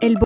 El